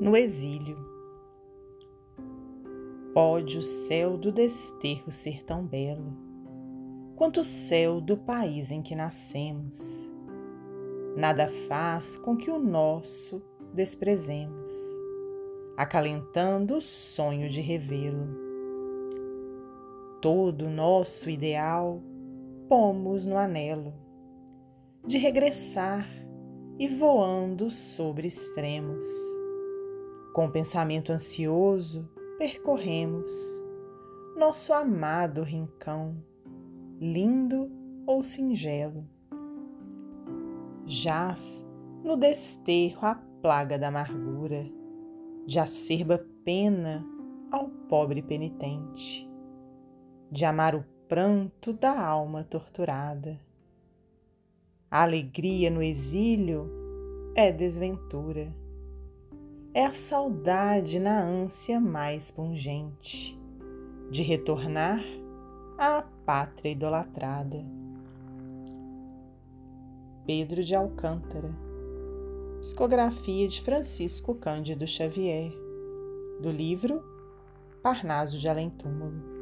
no exílio. Pode o céu do desterro ser tão belo, quanto o céu do país em que nascemos. Nada faz com que o nosso desprezemos, acalentando o sonho de revê-lo. Todo nosso ideal pomos no anelo de regressar e voando sobre extremos. Com pensamento ansioso, percorremos nosso amado rincão, lindo ou singelo. Jaz no desterro a plaga da amargura, de acerba pena ao pobre penitente, de amar o pranto da alma torturada a alegria no exílio é desventura. É a saudade na ânsia mais pungente de retornar à pátria idolatrada. Pedro de Alcântara, psicografia de Francisco Cândido Xavier, do livro Parnaso de Além Túmulo.